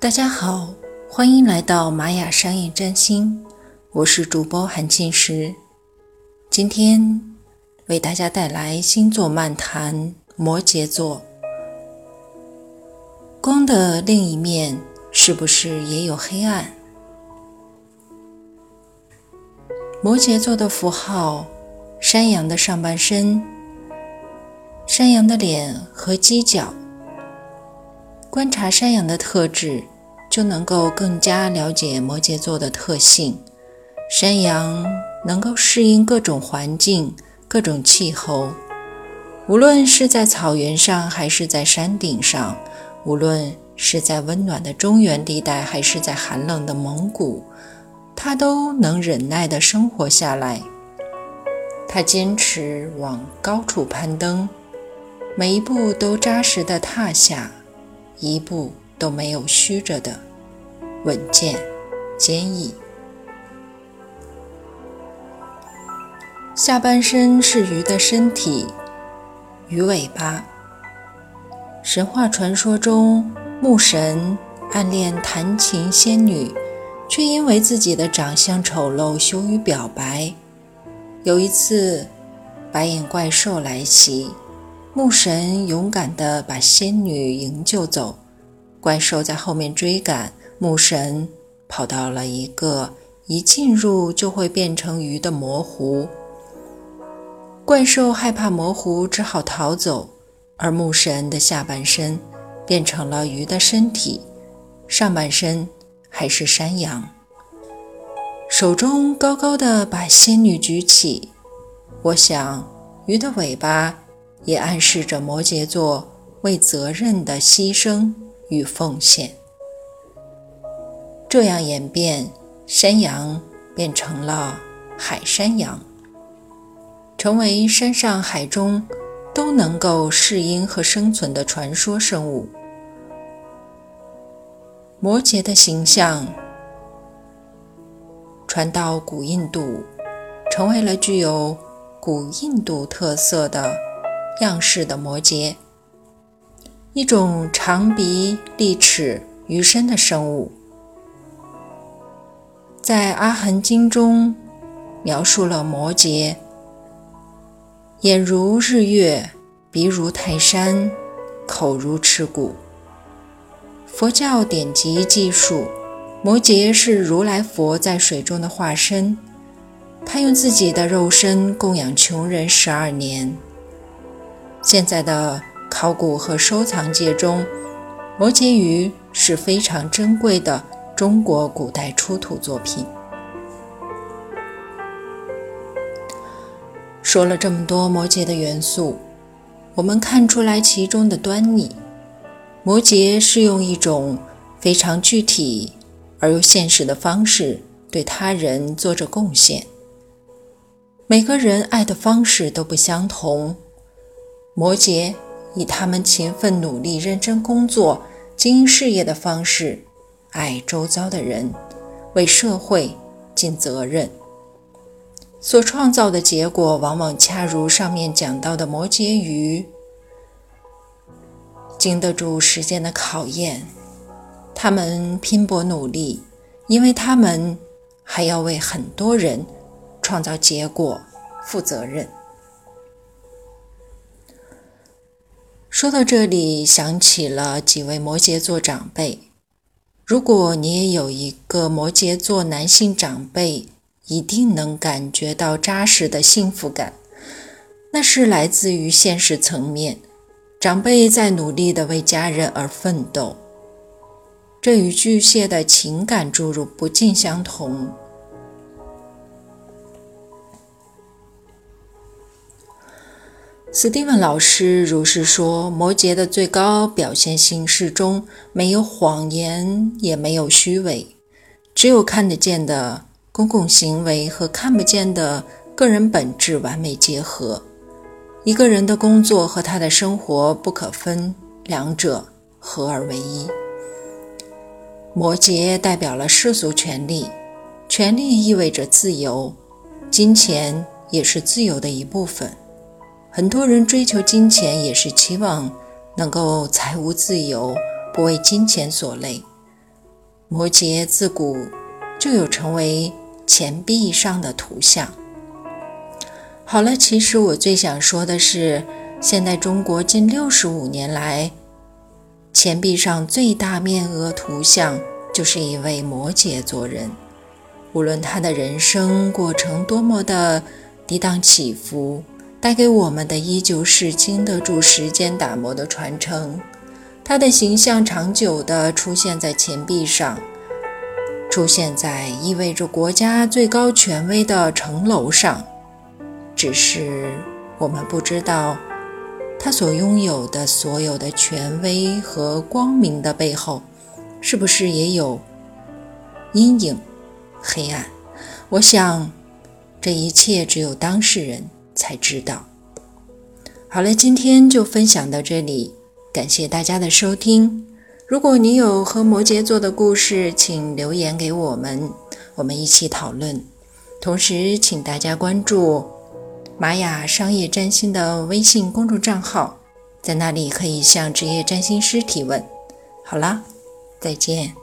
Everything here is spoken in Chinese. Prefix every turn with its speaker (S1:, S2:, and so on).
S1: 大家好，欢迎来到玛雅商业占星，我是主播韩庆石。今天为大家带来星座漫谈——摩羯座。光的另一面是不是也有黑暗？摩羯座的符号：山羊的上半身，山羊的脸和犄角。观察山羊的特质，就能够更加了解摩羯座的特性。山羊能够适应各种环境、各种气候，无论是在草原上还是在山顶上，无论是在温暖的中原地带还是在寒冷的蒙古，它都能忍耐地生活下来。它坚持往高处攀登，每一步都扎实地踏下。一步都没有虚着的，稳健、坚毅。下半身是鱼的身体，鱼尾巴。神话传说中，牧神暗恋弹琴仙女，却因为自己的长相丑陋羞于表白。有一次，白眼怪兽来袭。牧神勇敢地把仙女营救走，怪兽在后面追赶。牧神跑到了一个一进入就会变成鱼的魔湖，怪兽害怕魔湖，只好逃走。而牧神的下半身变成了鱼的身体，上半身还是山羊，手中高高的把仙女举起。我想，鱼的尾巴。也暗示着摩羯座为责任的牺牲与奉献。这样演变，山羊变成了海山羊，成为山上海中都能够适应和生存的传说生物。摩羯的形象传到古印度，成为了具有古印度特色的。样式的摩羯，一种长鼻、利齿、鱼身的生物，在《阿含经》中描述了摩羯：眼如日月，鼻如泰山，口如赤骨。佛教典籍记述，摩羯是如来佛在水中的化身，他用自己的肉身供养穷人十二年。现在的考古和收藏界中，摩羯鱼是非常珍贵的中国古代出土作品。说了这么多摩羯的元素，我们看出来其中的端倪。摩羯是用一种非常具体而又现实的方式对他人做着贡献。每个人爱的方式都不相同。摩羯以他们勤奋努力、认真工作、经营事业的方式爱周遭的人，为社会尽责任，所创造的结果往往恰如上面讲到的摩羯鱼，经得住时间的考验。他们拼搏努力，因为他们还要为很多人创造结果负责任。说到这里，想起了几位摩羯座长辈。如果你也有一个摩羯座男性长辈，一定能感觉到扎实的幸福感，那是来自于现实层面。长辈在努力地为家人而奋斗，这与巨蟹的情感注入不尽相同。斯蒂文老师如是说：“摩羯的最高表现形式中没有谎言，也没有虚伪，只有看得见的公共行为和看不见的个人本质完美结合。一个人的工作和他的生活不可分，两者合而为一。摩羯代表了世俗权利，权利意味着自由，金钱也是自由的一部分。”很多人追求金钱，也是期望能够财务自由，不为金钱所累。摩羯自古就有成为钱币上的图像。好了，其实我最想说的是，现代中国近六十五年来，钱币上最大面额图像就是一位摩羯座人。无论他的人生过程多么的跌宕起伏，带给我们的依旧是经得住时间打磨的传承。他的形象长久地出现在钱币上，出现在意味着国家最高权威的城楼上。只是我们不知道，他所拥有的所有的权威和光明的背后，是不是也有阴影、黑暗？我想，这一切只有当事人才知道。好了，今天就分享到这里，感谢大家的收听。如果你有和摩羯座的故事，请留言给我们，我们一起讨论。同时，请大家关注。玛雅商业占星的微信公众账号，在那里可以向职业占星师提问。好啦，再见。